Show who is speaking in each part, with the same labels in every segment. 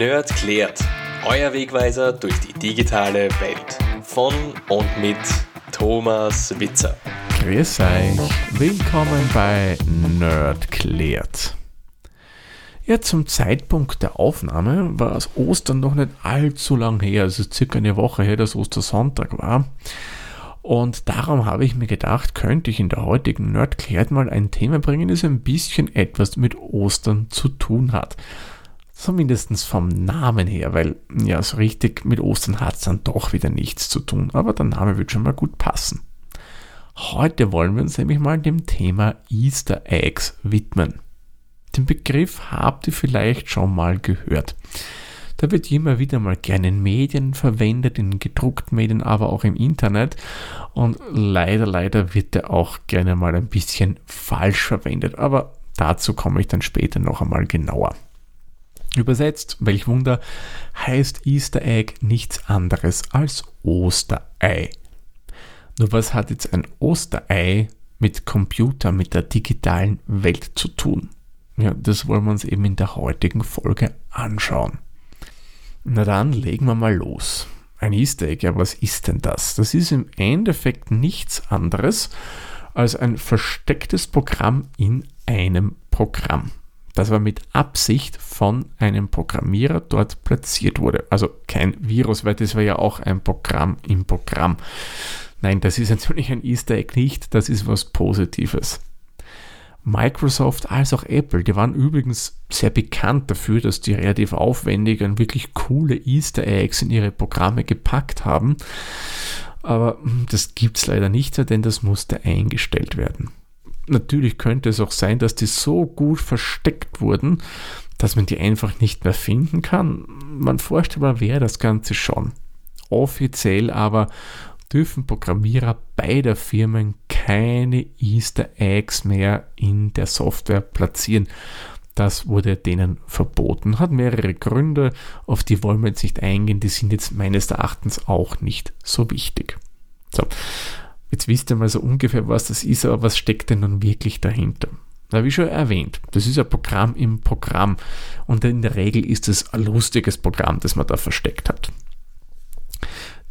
Speaker 1: Nerd klärt. Euer Wegweiser durch die digitale Welt. Von und mit Thomas Witzer.
Speaker 2: Grüß euch. Willkommen bei Nerd klärt. Ja, zum Zeitpunkt der Aufnahme war es Ostern noch nicht allzu lang her, also circa eine Woche her, dass Ostersonntag war. Und darum habe ich mir gedacht, könnte ich in der heutigen Nerdklärt mal ein Thema bringen, das ein bisschen etwas mit Ostern zu tun hat. Zumindest vom Namen her, weil ja, so richtig mit Ostern hat es dann doch wieder nichts zu tun, aber der Name wird schon mal gut passen. Heute wollen wir uns nämlich mal dem Thema Easter Eggs widmen. Den Begriff habt ihr vielleicht schon mal gehört. Da wird immer wieder mal gerne in Medien verwendet, in gedruckten Medien, aber auch im Internet. Und leider, leider wird er auch gerne mal ein bisschen falsch verwendet. Aber dazu komme ich dann später noch einmal genauer. Übersetzt, welch Wunder, heißt Easter Egg nichts anderes als Osterei. Nur was hat jetzt ein Osterei mit Computer, mit der digitalen Welt zu tun? Ja, das wollen wir uns eben in der heutigen Folge anschauen. Na dann legen wir mal los. Ein Easter Egg, ja, was ist denn das? Das ist im Endeffekt nichts anderes als ein verstecktes Programm in einem Programm das aber mit Absicht von einem Programmierer dort platziert wurde. Also kein Virus, weil das war ja auch ein Programm im Programm. Nein, das ist natürlich ein Easter Egg nicht, das ist was Positives. Microsoft als auch Apple, die waren übrigens sehr bekannt dafür, dass die relativ aufwendig und wirklich coole Easter Eggs in ihre Programme gepackt haben. Aber hm, das gibt es leider nicht denn das musste eingestellt werden. Natürlich könnte es auch sein, dass die so gut versteckt wurden, dass man die einfach nicht mehr finden kann. Man vorstellbar wäre das Ganze schon. Offiziell aber dürfen Programmierer beider Firmen keine Easter Eggs mehr in der Software platzieren. Das wurde denen verboten. Hat mehrere Gründe, auf die wollen wir jetzt nicht eingehen. Die sind jetzt meines Erachtens auch nicht so wichtig. So. Jetzt wisst ihr mal so ungefähr, was das ist, aber was steckt denn nun wirklich dahinter? Na, wie schon erwähnt, das ist ein Programm im Programm und in der Regel ist es ein lustiges Programm, das man da versteckt hat.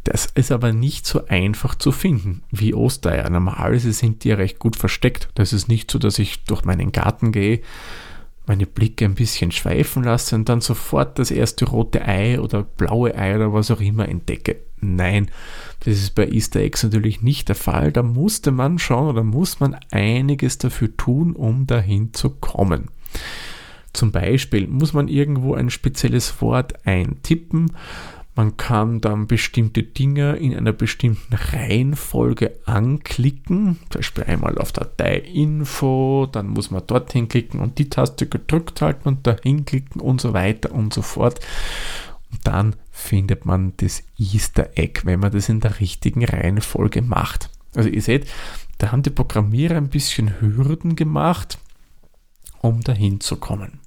Speaker 2: Das ist aber nicht so einfach zu finden wie Ostereier. Normalerweise sind die ja recht gut versteckt. Das ist nicht so, dass ich durch meinen Garten gehe, meine Blicke ein bisschen schweifen lasse und dann sofort das erste rote Ei oder blaue Ei oder was auch immer entdecke. Nein, das ist bei Easter Eggs natürlich nicht der Fall. Da musste man schon oder muss man einiges dafür tun, um dahin zu kommen. Zum Beispiel muss man irgendwo ein spezielles Wort eintippen. Man kann dann bestimmte Dinge in einer bestimmten Reihenfolge anklicken. Zum Beispiel einmal auf Datei Info, dann muss man dorthin klicken und die Taste gedrückt halten und dahin klicken und so weiter und so fort. Und dann findet man das Easter Egg, wenn man das in der richtigen Reihenfolge macht. Also ihr seht, da haben die Programmierer ein bisschen Hürden gemacht, um dahin zu kommen.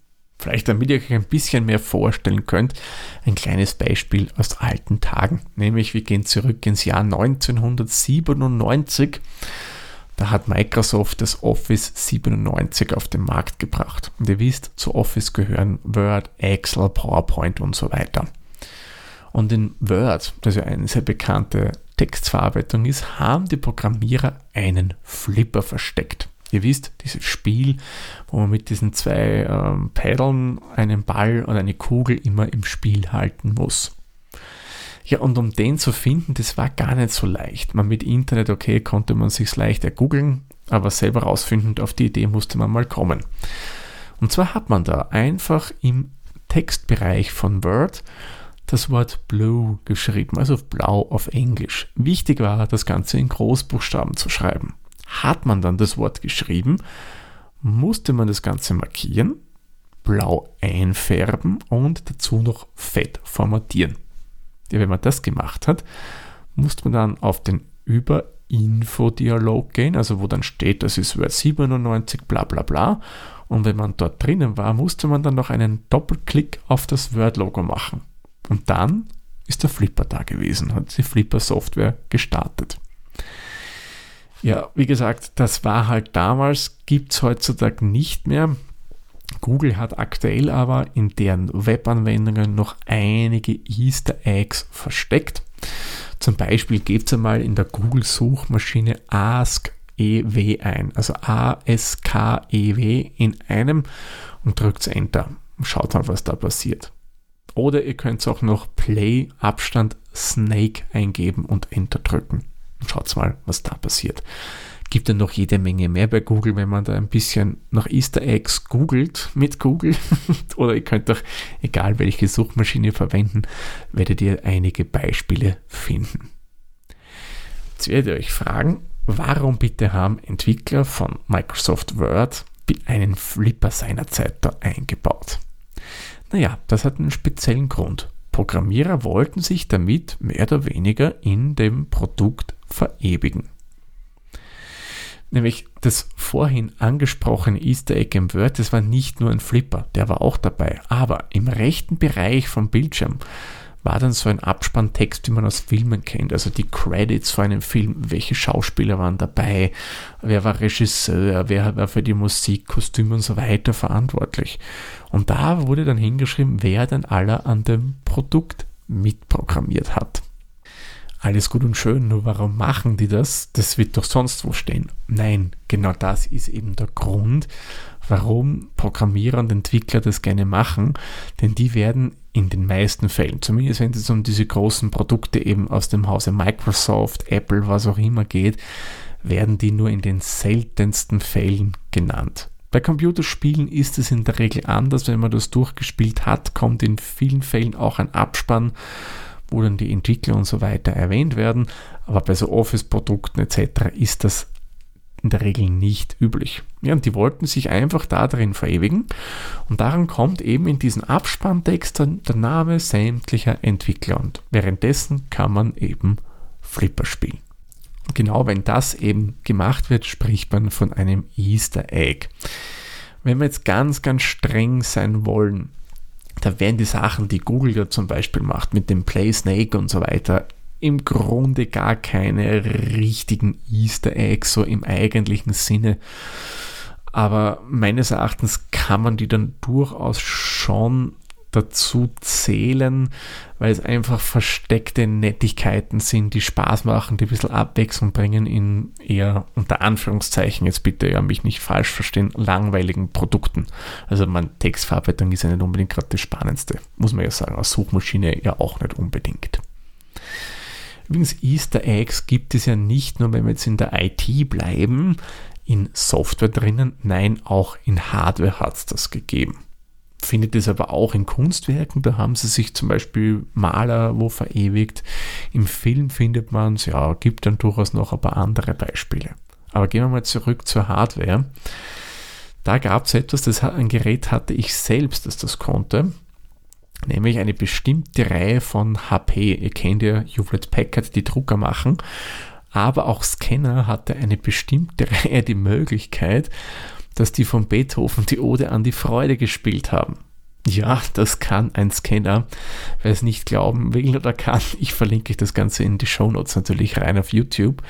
Speaker 2: Vielleicht damit ihr euch ein bisschen mehr vorstellen könnt, ein kleines Beispiel aus alten Tagen. Nämlich wir gehen zurück ins Jahr 1997. Da hat Microsoft das Office 97 auf den Markt gebracht. Und ihr wisst, zu Office gehören Word, Excel, PowerPoint und so weiter. Und in Word, das ja eine sehr bekannte Textverarbeitung ist, haben die Programmierer einen Flipper versteckt. Ihr wisst, dieses Spiel, wo man mit diesen zwei ähm, Peddeln einen Ball und eine Kugel immer im Spiel halten muss. Ja, und um den zu finden, das war gar nicht so leicht. Man mit Internet, okay, konnte man sich leicht ergoogeln, aber selber rausfinden, auf die Idee musste man mal kommen. Und zwar hat man da einfach im Textbereich von Word das Wort Blue geschrieben, also blau auf Englisch. Wichtig war, das Ganze in Großbuchstaben zu schreiben. Hat man dann das Wort geschrieben, musste man das Ganze markieren, blau einfärben und dazu noch fett formatieren. Ja, wenn man das gemacht hat, musste man dann auf den Über-Info-Dialog gehen, also wo dann steht, das ist Word 97, bla bla bla. Und wenn man dort drinnen war, musste man dann noch einen Doppelklick auf das Word-Logo machen. Und dann ist der Flipper da gewesen, hat die Flipper-Software gestartet. Ja, wie gesagt, das war halt damals, gibt es heutzutage nicht mehr. Google hat aktuell aber in deren Webanwendungen noch einige Easter Eggs versteckt. Zum Beispiel gebt ihr mal in der Google-Suchmaschine Ask EW ein, also A-S-K-E-W in einem und drückt Enter. Schaut mal, was da passiert. Oder ihr könnt auch noch Play Abstand Snake eingeben und Enter drücken. Schaut mal, was da passiert. Gibt dann noch jede Menge mehr bei Google, wenn man da ein bisschen nach Easter Eggs googelt mit Google. Oder ihr könnt doch, egal welche Suchmaschine verwenden, werdet ihr einige Beispiele finden. Jetzt werdet ihr euch fragen, warum bitte haben Entwickler von Microsoft Word einen Flipper seinerzeit da eingebaut? Naja, das hat einen speziellen Grund. Programmierer wollten sich damit mehr oder weniger in dem Produkt verewigen. Nämlich das vorhin angesprochene Easter Egg im Word, das war nicht nur ein Flipper, der war auch dabei. Aber im rechten Bereich vom Bildschirm war dann so ein Abspanntext, wie man aus Filmen kennt, also die Credits vor einem Film, welche Schauspieler waren dabei, wer war Regisseur, wer war für die Musik, Kostüme und so weiter verantwortlich. Und da wurde dann hingeschrieben, wer denn aller an dem Produkt mitprogrammiert hat alles gut und schön, nur warum machen die das? Das wird doch sonst wo stehen. Nein, genau das ist eben der Grund, warum Programmierer und Entwickler das gerne machen, denn die werden in den meisten Fällen, zumindest wenn es um diese großen Produkte eben aus dem Hause Microsoft, Apple, was auch immer geht, werden die nur in den seltensten Fällen genannt. Bei Computerspielen ist es in der Regel anders, wenn man das durchgespielt hat, kommt in vielen Fällen auch ein Abspann wo dann die Entwickler und so weiter erwähnt werden. Aber bei so Office-Produkten etc. ist das in der Regel nicht üblich. Ja, und die wollten sich einfach da drin verewigen. Und daran kommt eben in diesen Abspanntext der Name sämtlicher Entwickler. Und währenddessen kann man eben Flipper spielen. Und genau wenn das eben gemacht wird, spricht man von einem Easter Egg. Wenn wir jetzt ganz, ganz streng sein wollen, da werden die Sachen, die Google ja zum Beispiel macht, mit dem Play Snake und so weiter, im Grunde gar keine richtigen Easter Eggs, so im eigentlichen Sinne. Aber meines Erachtens kann man die dann durchaus schon dazu zählen, weil es einfach versteckte Nettigkeiten sind, die Spaß machen, die ein bisschen Abwechslung bringen in eher unter Anführungszeichen, jetzt bitte ja mich nicht falsch verstehen, langweiligen Produkten. Also man Textverarbeitung ist ja nicht unbedingt gerade das Spannendste, muss man ja sagen, als Suchmaschine ja auch nicht unbedingt. Übrigens, Easter Eggs gibt es ja nicht nur, wenn wir jetzt in der IT bleiben, in Software drinnen, nein, auch in Hardware hat es das gegeben findet es aber auch in Kunstwerken. Da haben sie sich zum Beispiel Maler wo verewigt. Im Film findet man es, ja, gibt dann durchaus noch ein paar andere Beispiele. Aber gehen wir mal zurück zur Hardware. Da gab es etwas, das ein Gerät hatte ich selbst, das das konnte. Nämlich eine bestimmte Reihe von HP. Ihr kennt ja Hewlett Packard, die Drucker machen. Aber auch Scanner hatte eine bestimmte Reihe die Möglichkeit, dass die von Beethoven die Ode an die Freude gespielt haben. Ja, das kann ein Scanner. Wer es nicht glauben will oder kann, ich verlinke euch das Ganze in die Show Notes natürlich rein auf YouTube.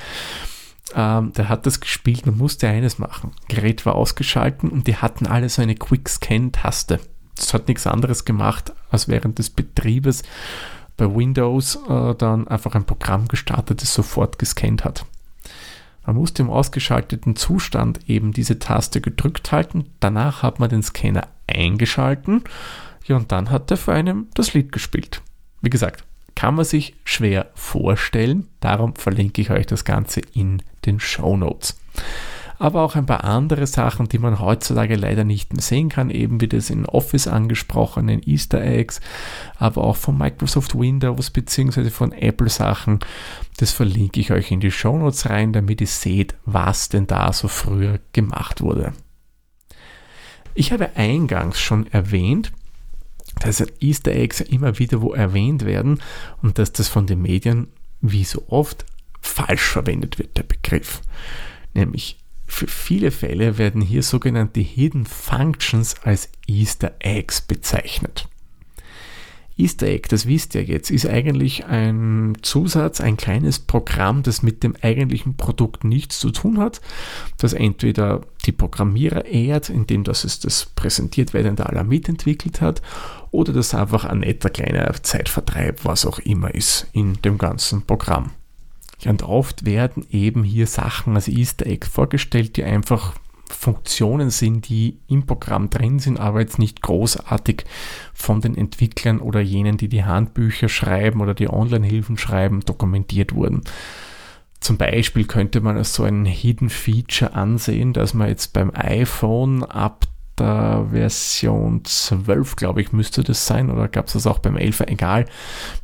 Speaker 2: Ähm, der hat das gespielt, man musste eines machen. Gerät war ausgeschalten und die hatten alle so eine Quick Das hat nichts anderes gemacht, als während des Betriebes bei Windows äh, dann einfach ein Programm gestartet, das sofort gescannt hat. Man musste im ausgeschalteten Zustand eben diese Taste gedrückt halten. Danach hat man den Scanner eingeschalten. Ja, und dann hat er für einem das Lied gespielt. Wie gesagt, kann man sich schwer vorstellen. Darum verlinke ich euch das Ganze in den Show Notes aber auch ein paar andere Sachen, die man heutzutage leider nicht mehr sehen kann, eben wie das in Office angesprochenen Easter Eggs, aber auch von Microsoft Windows bzw. von Apple Sachen. Das verlinke ich euch in die Show Notes rein, damit ihr seht, was denn da so früher gemacht wurde. Ich habe eingangs schon erwähnt, dass Easter Eggs immer wieder wo erwähnt werden und dass das von den Medien wie so oft falsch verwendet wird, der Begriff. Nämlich für viele Fälle werden hier sogenannte Hidden Functions als Easter Eggs bezeichnet. Easter Egg, das wisst ihr jetzt, ist eigentlich ein Zusatz, ein kleines Programm, das mit dem eigentlichen Produkt nichts zu tun hat, das entweder die Programmierer ehrt, indem das es das präsentiert wird, der aller mitentwickelt hat, oder das einfach ein netter kleiner Zeitvertreib, was auch immer ist in dem ganzen Programm. Und oft werden eben hier Sachen als Easter Egg vorgestellt, die einfach Funktionen sind, die im Programm drin sind, aber jetzt nicht großartig von den Entwicklern oder jenen, die die Handbücher schreiben oder die Online-Hilfen schreiben, dokumentiert wurden. Zum Beispiel könnte man als so ein Hidden Feature ansehen, dass man jetzt beim iPhone ab der Version 12, glaube ich, müsste das sein, oder gab es das auch beim 11, egal,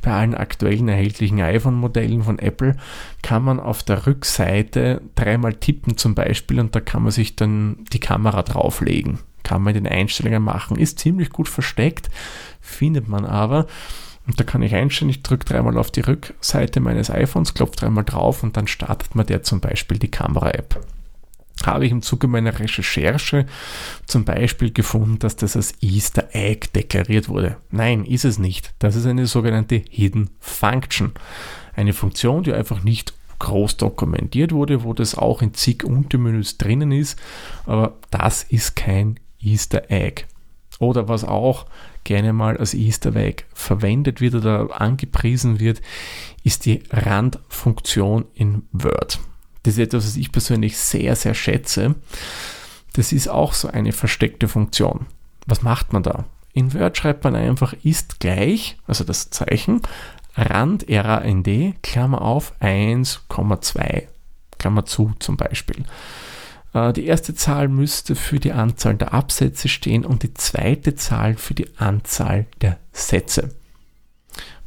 Speaker 2: bei allen aktuellen erhältlichen iPhone-Modellen von Apple kann man auf der Rückseite dreimal tippen zum Beispiel und da kann man sich dann die Kamera drauflegen. Kann man in den Einstellungen machen. Ist ziemlich gut versteckt, findet man aber. Und da kann ich einstellen, ich drücke dreimal auf die Rückseite meines iPhones, klopfe dreimal drauf und dann startet man der zum Beispiel die Kamera-App habe ich im Zuge meiner Recherche zum Beispiel gefunden, dass das als Easter Egg deklariert wurde. Nein, ist es nicht. Das ist eine sogenannte Hidden Function. Eine Funktion, die einfach nicht groß dokumentiert wurde, wo das auch in zig Untermenüs drinnen ist, aber das ist kein Easter Egg. Oder was auch gerne mal als Easter Egg verwendet wird oder angepriesen wird, ist die Randfunktion in Word. Das ist etwas, was ich persönlich sehr, sehr schätze. Das ist auch so eine versteckte Funktion. Was macht man da? In Word schreibt man einfach ist gleich, also das Zeichen, Rand RAND, Klammer auf 1,2, Klammer zu zum Beispiel. Äh, die erste Zahl müsste für die Anzahl der Absätze stehen und die zweite Zahl für die Anzahl der Sätze.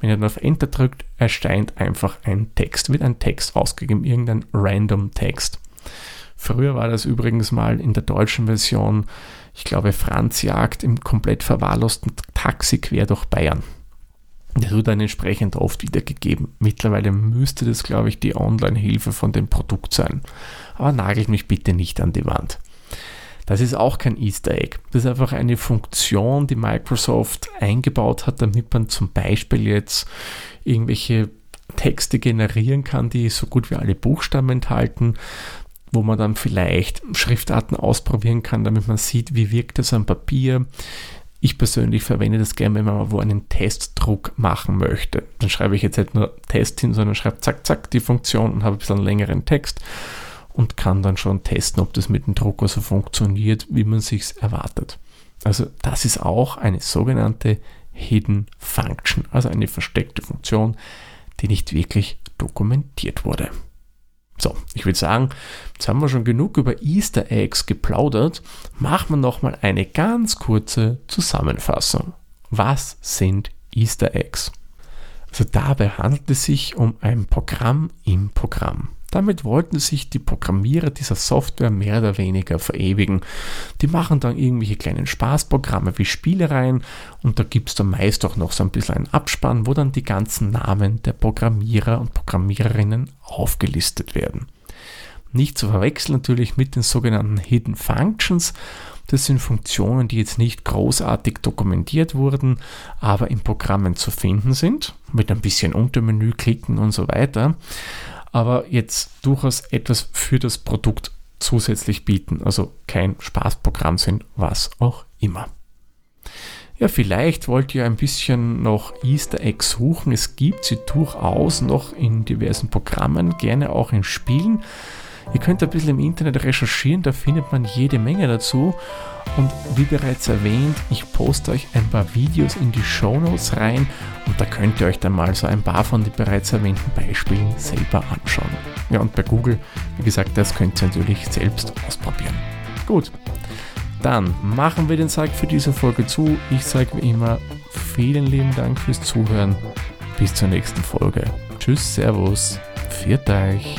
Speaker 2: Wenn ihr dann auf Enter drückt, erscheint einfach ein Text, wird ein Text ausgegeben, irgendein random Text. Früher war das übrigens mal in der deutschen Version, ich glaube, Franz jagt im komplett verwahrlosten Taxi quer durch Bayern. Das wird dann entsprechend oft wiedergegeben. Mittlerweile müsste das, glaube ich, die Online-Hilfe von dem Produkt sein. Aber nagelt mich bitte nicht an die Wand. Das ist auch kein Easter Egg. Das ist einfach eine Funktion, die Microsoft eingebaut hat, damit man zum Beispiel jetzt irgendwelche Texte generieren kann, die so gut wie alle Buchstaben enthalten, wo man dann vielleicht Schriftarten ausprobieren kann, damit man sieht, wie wirkt das am Papier. Ich persönlich verwende das gerne, wenn man wo einen Testdruck machen möchte. Dann schreibe ich jetzt nicht nur Test hin, sondern schreibe zack, zack die Funktion und habe ein bisschen längeren Text und kann dann schon testen, ob das mit dem Drucker so funktioniert, wie man sich erwartet. Also das ist auch eine sogenannte Hidden Function, also eine versteckte Funktion, die nicht wirklich dokumentiert wurde. So, ich würde sagen, jetzt haben wir schon genug über Easter Eggs geplaudert. Machen wir nochmal eine ganz kurze Zusammenfassung. Was sind Easter Eggs? Also dabei handelt es sich um ein Programm im Programm. Damit wollten sich die Programmierer dieser Software mehr oder weniger verewigen. Die machen dann irgendwelche kleinen Spaßprogramme wie Spielereien und da gibt es dann meist auch noch so ein bisschen einen Abspann, wo dann die ganzen Namen der Programmierer und Programmiererinnen aufgelistet werden. Nicht zu verwechseln natürlich mit den sogenannten Hidden Functions. Das sind Funktionen, die jetzt nicht großartig dokumentiert wurden, aber in Programmen zu finden sind, mit ein bisschen Untermenü klicken und so weiter aber jetzt durchaus etwas für das Produkt zusätzlich bieten, also kein Spaßprogramm sind, was auch immer. Ja, vielleicht wollt ihr ein bisschen noch Easter Eggs suchen. Es gibt sie durchaus noch in diversen Programmen, gerne auch in Spielen. Ihr könnt ein bisschen im Internet recherchieren, da findet man jede Menge dazu. Und wie bereits erwähnt, ich poste euch ein paar Videos in die Show Notes rein und da könnt ihr euch dann mal so ein paar von den bereits erwähnten Beispielen selber anschauen. Ja, und bei Google, wie gesagt, das könnt ihr natürlich selbst ausprobieren. Gut, dann machen wir den Sack für diese Folge zu. Ich sage wie immer vielen lieben Dank fürs Zuhören. Bis zur nächsten Folge. Tschüss, Servus, viert euch.